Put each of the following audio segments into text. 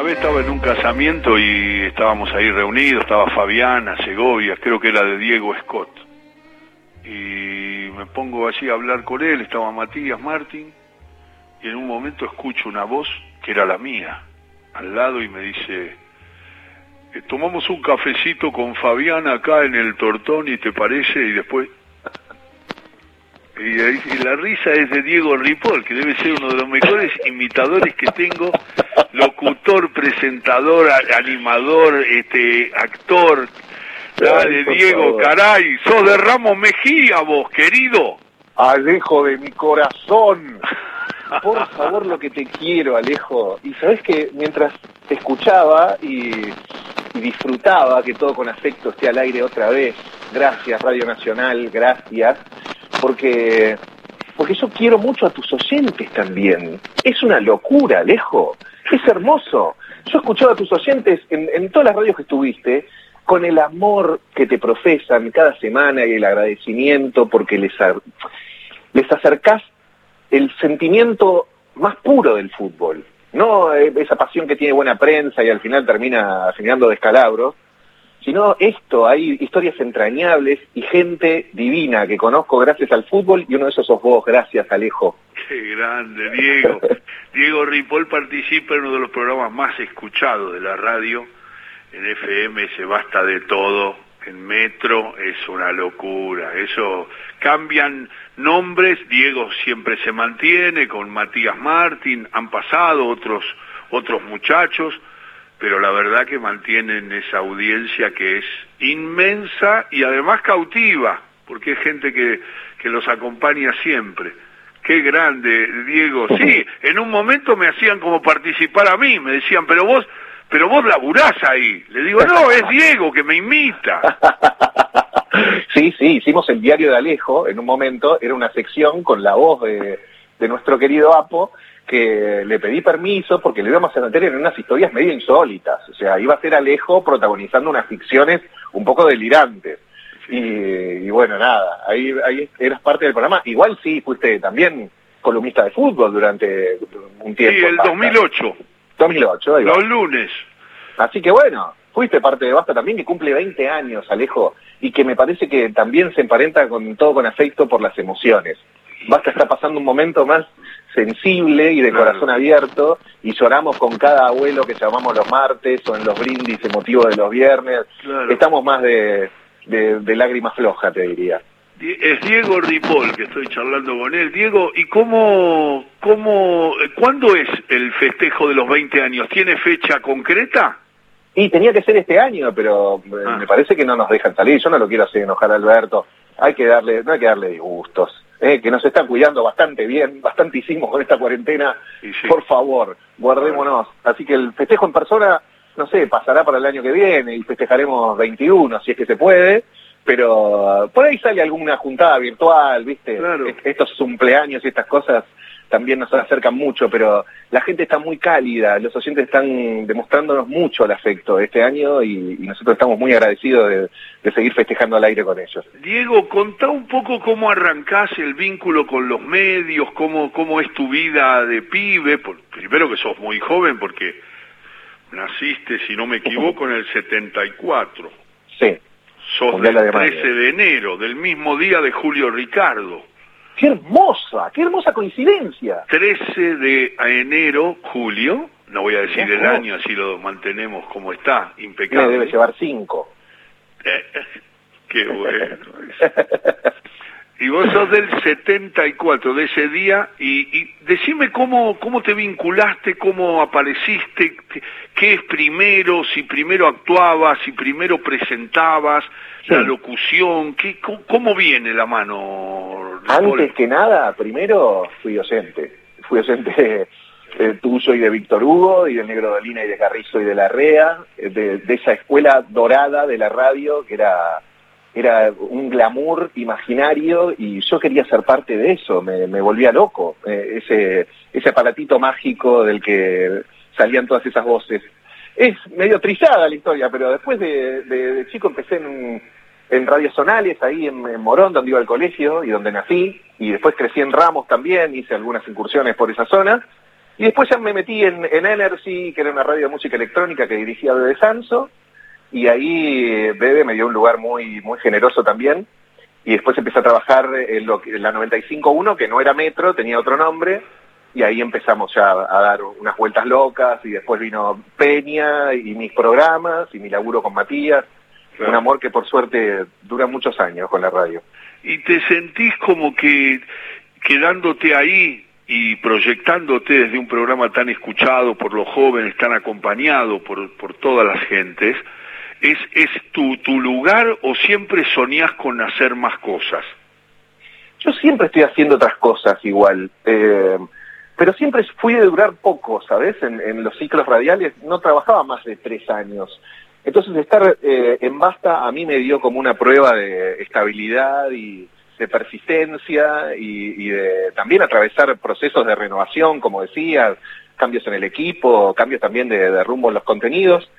Una vez estaba en un casamiento y estábamos ahí reunidos, estaba Fabiana, Segovia, creo que era de Diego Scott. Y me pongo allí a hablar con él, estaba Matías Martín, y en un momento escucho una voz que era la mía, al lado, y me dice, eh, tomamos un cafecito con Fabiana acá en el Tortón, ¿y te parece? Y después... Y, y la risa es de Diego Ripoll, que debe ser uno de los mejores imitadores que tengo, locutor, presentador, animador, este, actor. Ay, por Diego, favor. caray, sos de Ramos Mejía vos, querido. Alejo de mi corazón. Por favor, lo que te quiero, Alejo. Y sabes que mientras te escuchaba y, y disfrutaba que todo con afecto esté al aire otra vez, gracias Radio Nacional, gracias, porque porque yo quiero mucho a tus oyentes también. Es una locura, Alejo. Es hermoso. Yo escuchaba a tus oyentes en, en todas las radios que estuviste con el amor que te profesan cada semana y el agradecimiento porque les, les acercás el sentimiento más puro del fútbol. No eh, esa pasión que tiene buena prensa y al final termina generando descalabros, sino esto, hay historias entrañables y gente divina que conozco gracias al fútbol y uno de esos sos vos, gracias Alejo. Qué grande, Diego. Diego Ripoll participa en uno de los programas más escuchados de la radio. En FM se basta de todo. En Metro es una locura. Eso cambian nombres. Diego siempre se mantiene con Matías Martín. Han pasado otros otros muchachos, pero la verdad que mantienen esa audiencia que es inmensa y además cautiva, porque es gente que, que los acompaña siempre. Qué grande, Diego. Sí, en un momento me hacían como participar a mí, me decían, pero vos, pero vos laburás ahí. Le digo, no, es Diego que me imita. Sí, sí, hicimos el diario de Alejo en un momento, era una sección con la voz de, de nuestro querido Apo, que le pedí permiso porque le íbamos a meter en unas historias medio insólitas, o sea, iba a ser Alejo protagonizando unas ficciones un poco delirantes. Y, y bueno, nada, ahí, ahí eras parte del programa. Igual sí, fuiste también columnista de fútbol durante un Sí, tiempo. el Basta. 2008, 2008, ahí va. los lunes. Así que bueno, fuiste parte de Basta también, que cumple 20 años, Alejo, y que me parece que también se emparenta con todo con afecto por las emociones. Basta está pasando un momento más sensible y de Claro. corazón abierto, y lloramos con cada abuelo que llamamos los martes o en los brindis emotivos de los viernes. Claro. Estamos más de, de, de lágrima floja, te diría. Es Diego Ripoll que estoy charlando con él. Diego, ¿y cómo, cómo, cuándo es el festejo de los 20 años? ¿Tiene fecha concreta? Y tenía que ser este año, pero eh, Ah. me parece que no nos dejan salir. Yo no lo quiero hacer enojar a Alberto. Hay que darle, no hay que darle disgustos. eh, que nos está cuidando bastante bien, bastante hicimos con esta cuarentena. Sí. Por favor, guardémonos. Así que el festejo en persona, no sé, pasará para el año que viene y festejaremos 21, si es que se puede. Pero uh, por ahí sale alguna juntada virtual, ¿viste? Claro. Est- Estos cumpleaños y estas cosas también nos acercan mucho, pero la gente está muy cálida, los oyentes están demostrándonos mucho el afecto este año y, y nosotros estamos muy agradecidos de, de seguir festejando al aire con ellos. Diego, contá un poco cómo arrancás el vínculo con los medios, cómo, cómo es tu vida de pibe. Por- primero que sos muy joven porque naciste, si no me equivoco, en el 74. Sí. Sos del de Alemania. 13 de enero, del mismo día de Julio Ricardo. ¡Qué hermosa! ¡Qué hermosa coincidencia! 13 de enero, Julio, no voy a decir el año, así lo mantenemos como está, Me impecable. debe llevar cinco. Eh, Qué bueno. Y vos sos del 74, de ese día, y, y decime cómo, cómo te vinculaste, cómo apareciste, qué- es primero, si primero actuabas, si primero presentabas, Sí. la locución, qué, cómo, cómo viene la mano. Antes que nada, primero fui oyente. Fui oyente eh, tuyo y de Víctor Hugo, y del Negro Dolina y de Carrizo y de Larrea, eh, de, de esa escuela dorada de la radio que era, era un glamour imaginario y yo quería ser parte de eso, me, volvía loco. eh, ese, ese aparatito mágico del que salían todas esas voces. Es medio trillada la historia, pero después de, chico empecé en, en radios zonales, ahí en, en Morón, donde iba al colegio y donde nací, y después crecí en Ramos también, hice algunas incursiones por esa zona, Y después ya me metí en, en Energy, que era una radio de música electrónica que dirigía Bebe Sanso, y ahí Bebe me dio un lugar muy, muy generoso también, y después empecé a trabajar en, lo, en la 95.1, que no era Metro, tenía otro nombre, y ahí empezamos ya a dar unas vueltas locas, y después vino Peña y mis programas, y mi laburo con Matías, un amor que por suerte dura muchos años con la radio. ¿Y te sentís como que quedándote ahí y proyectándote desde un programa tan escuchado por los jóvenes, tan acompañado por, por todas las gentes, ¿es, es tu, tu lugar o siempre soñás con hacer más cosas? Yo siempre estoy haciendo otras cosas igual, eh, pero siempre fui de durar poco, ¿sabes? En, en, los ciclos radiales no trabajaba más de tres años. Entonces estar eh, en Basta a mí me dio como una prueba de estabilidad y de persistencia y, de también atravesar procesos de renovación, como decía, cambios en el equipo, cambios también de, de rumbo en los contenidos.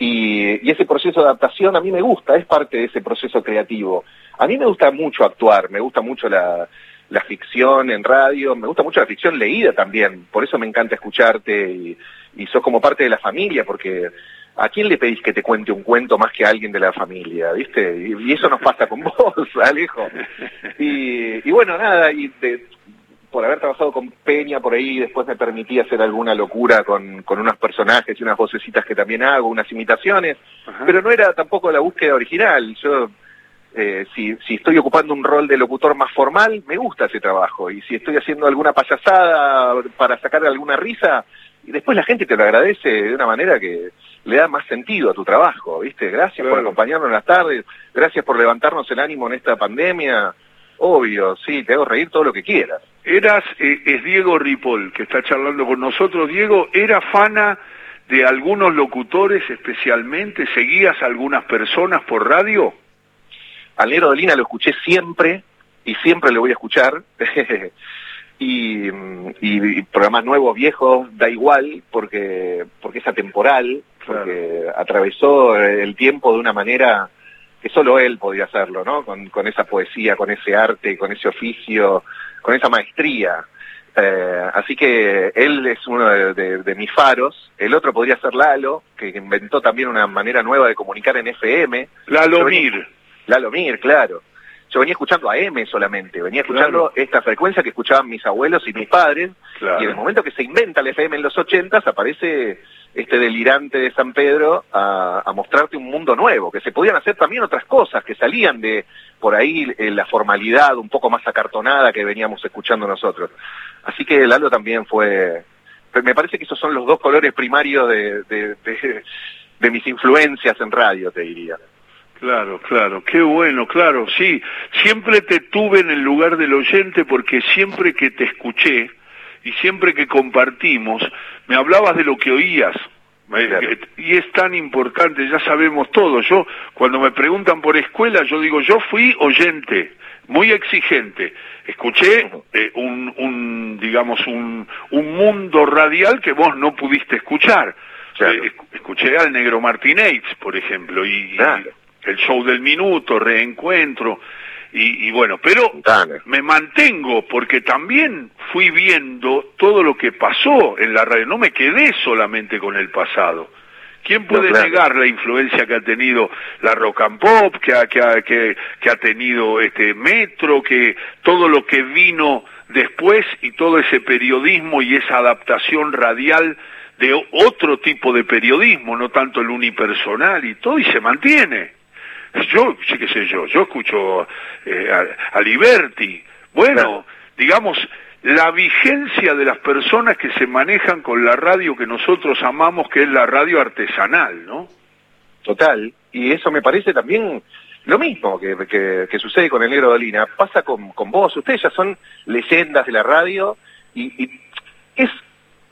Y, y, ese proceso de adaptación a mí me gusta, es parte de ese proceso creativo. A mí me gusta mucho actuar, me gusta mucho la, la ficción en radio, me gusta mucho la ficción leída también, por eso me encanta escucharte y, y sos como parte de la familia, porque ¿a quién le pedís que te cuente un cuento más que a alguien de la familia? ¿Viste? Y, y eso nos pasa con vos, Alejo. Y, y bueno, nada, y de, por haber trabajado con Peña por ahí, después me permití hacer alguna locura con, con unos personajes y unas vocecitas que también hago, unas imitaciones, Ajá. pero no era tampoco la búsqueda original. Yo, eh, si, si estoy ocupando un rol de locutor más formal, me gusta ese trabajo. Y si estoy haciendo alguna payasada para sacar alguna risa, y después la gente te lo agradece de una manera que le da más sentido a tu trabajo, ¿viste? Gracias claro. por acompañarnos en las tardes, gracias por levantarnos el ánimo en esta pandemia. Obvio, sí, te hago reír todo lo que quieras. Eras, eh, es Diego Ripoll, que está charlando con nosotros. Diego, ¿era fana de algunos locutores especialmente? ¿Seguías a algunas personas por radio? Al Negro Dolina lo escuché siempre y siempre lo voy a escuchar. y, y, y, programas nuevos, viejos, da igual, porque, porque es atemporal, porque claro. atravesó el tiempo de una manera que solo él podía hacerlo, ¿no? Con, con esa poesía, con ese arte, con ese oficio, con esa maestría. Eh, así que él es uno de, de, de, mis faros. El otro podría ser Lalo, que inventó también una manera nueva de comunicar en FM. Lalo Mir. Lalo Mir, claro. Yo venía escuchando a M solamente, venía escuchando claro. esta frecuencia que escuchaban mis abuelos y mis padres, claro. y en el momento que se inventa el FM en los ochentas aparece este delirante de San Pedro a, mostrarte un mundo nuevo, que se podían hacer también otras cosas, que salían de por ahí eh, la formalidad un poco más acartonada que veníamos escuchando nosotros. Así que Lalo también fue, me parece que esos son los dos colores primarios de, de, de, de mis influencias en radio, te diría. Claro, claro, qué bueno, claro, sí, siempre te tuve en el lugar del oyente porque siempre que te escuché, y siempre que compartimos, me hablabas de lo que oías. Claro. Y es tan importante, ya sabemos todo. Yo, cuando me preguntan por escuela, yo digo, yo fui oyente, muy exigente. Escuché eh, un, un, digamos, un, un mundo radial que vos no pudiste escuchar. Claro. Eh, escuché al negro Martínez, por ejemplo, y, claro. y el show del minuto, reencuentro. Y, y, bueno, pero Dale. me mantengo porque también fui viendo todo lo que pasó en la radio, no me quedé solamente con el pasado. ¿Quién puede no, claro. negar la influencia que ha tenido la rock and pop, que ha, que ha, que, que ha tenido este Metro, que todo lo que vino después y todo ese periodismo y esa adaptación radial de otro tipo de periodismo, no tanto el unipersonal y todo, y se mantiene yo, sí qué sé yo, yo escucho eh, a, a, Liberty, bueno, claro. digamos, la vigencia de las personas que se manejan con la radio que nosotros amamos, que es la radio artesanal, ¿no? Total, y eso me parece también lo mismo que, que, que sucede con el Negro Dolina, pasa con, con vos, ustedes ya son leyendas de la radio y, y es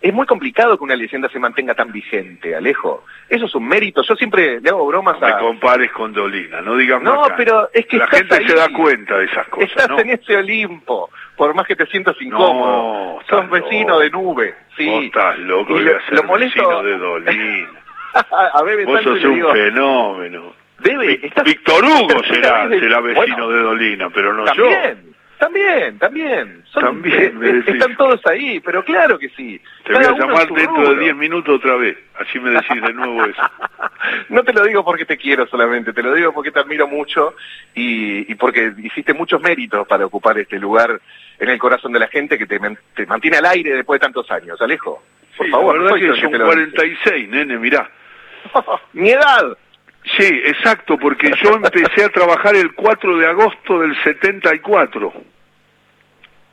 es muy complicado que una leyenda se mantenga tan vigente, Alejo. Eso es un mérito. Yo siempre le hago bromas no a... me compares con Dolina, no digamos No, pero es que La gente ahí. se da cuenta de esas cosas, Estás ¿no? en ese Olimpo, por más que te sientas incómodo. No, Sos vecino loco. de nube, sí. Vos estás loco Y de lo- ser lo molesto- vecino de Dolina. a Bebe Vos sos un digo, fenómeno. Bebe, Vi- estás... Víctor Hugo será, será vecino Bueno, de Dolina, pero no yo. También. También. Son- También, me decís. Están todos ahí, pero claro que sí. Te voy a llamar dentro de rubro. 10 minutos otra vez. Así me decís de nuevo eso. No te lo digo porque te quiero solamente, te lo digo porque te admiro mucho y, y porque hiciste muchos méritos para ocupar este lugar en el corazón de la gente que te, te mantiene al aire después de tantos años. Alejo, por Sí, favor. la no verdad yo que son te lo dice. 46, nene, mirá. Mi edad. Sí, exacto, porque yo empecé a trabajar el 4 de agosto del 74.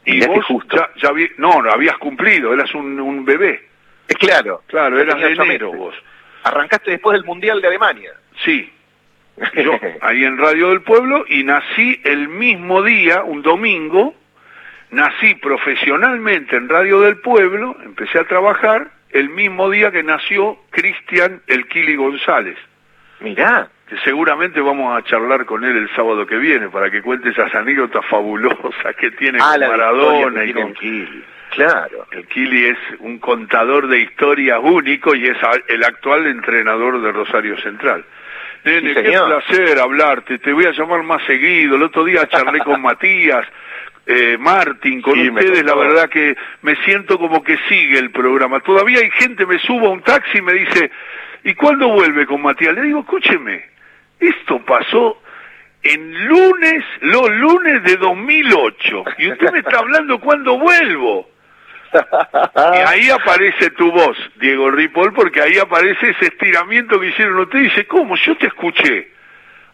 Y qué vos justo. ya, ya no, no habías cumplido, eras un, un bebé. Es claro. Claro, eras de enero vos. Arrancaste después del Mundial de Alemania. Sí, yo ahí en Radio del Pueblo y nací el mismo día, un domingo, nací profesionalmente en Radio del Pueblo, empecé a trabajar el mismo día que nació Cristian El Kili González, Mirá. que seguramente vamos a charlar con él el sábado que viene para que cuente esas anécdotas fabulosas que tiene Ah, con Maradona y con... Kili. Claro. El Kili es un contador de historias único y es el actual entrenador de Rosario Central. Nene, Sí, qué placer hablarte, te voy a llamar más seguido. El otro día charlé con Matías, eh, Martín, con Sí, ustedes, la verdad que me siento como que sigue el programa. Todavía hay gente, me subo a un taxi y me dice, ¿y cuándo vuelve con Matías? Le digo, escúcheme, esto pasó en lunes, los lunes de 2008, y usted me está hablando cuándo vuelvo. Y ahí aparece tu voz, Diego Ripoll, porque ahí aparece ese estiramiento que hicieron ustedes. Dice, ¿cómo? Yo te escuché.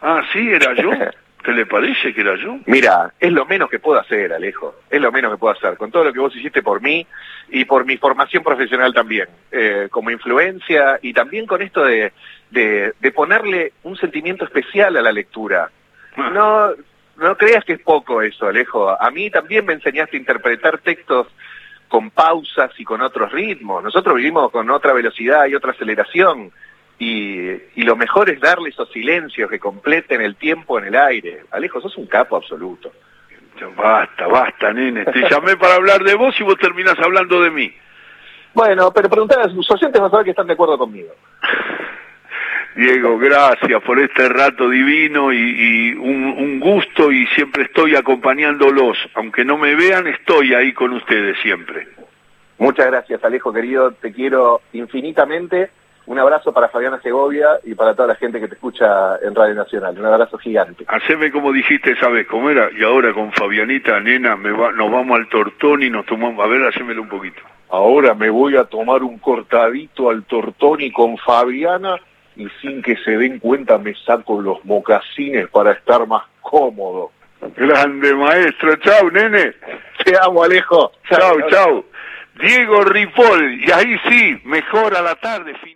Ah, sí, era yo. ¿Te le parece que era yo? Mira, es lo menos que puedo hacer, Alejo. Es lo menos que puedo hacer. Con todo lo que vos hiciste por mí y por mi formación profesional también, eh, como influencia y también con esto de, de, de ponerle un sentimiento especial a la lectura. Ah. No, no creas que es poco eso, Alejo. A mí también me enseñaste a interpretar textos con pausas y con otros ritmos. Nosotros vivimos con otra velocidad y otra aceleración. Y, y lo mejor es darle esos silencios que completen el tiempo en el aire. Alejo, sos un capo absoluto. Basta, basta, nene. Te llamé para hablar de vos y vos terminás hablando de mí. Bueno, pero preguntar a sus oyentes vas a ver que están de acuerdo conmigo. Diego, gracias por este rato divino y, y un, un gusto y siempre estoy acompañándolos. Aunque no me vean, estoy ahí con ustedes siempre. Muchas gracias, Alejo, querido. Te quiero infinitamente. Un abrazo para Fabiana Segovia y para toda la gente que te escucha en Radio Nacional. Un abrazo gigante. Haceme como dijiste esa vez, ¿cómo era? Y ahora con Fabianita, nena, me va, nos vamos al tortón y nos tomamos... A ver, hacémelo un poquito. Ahora me voy a tomar un cortadito al Tortoni con Fabiana y sin que se den cuenta me saco los mocasines para estar más cómodo. Grande maestro, chau, nene. Te amo, Alejo. Chau, chau. Diego Ripoll, y ahí sí, mejora la tarde.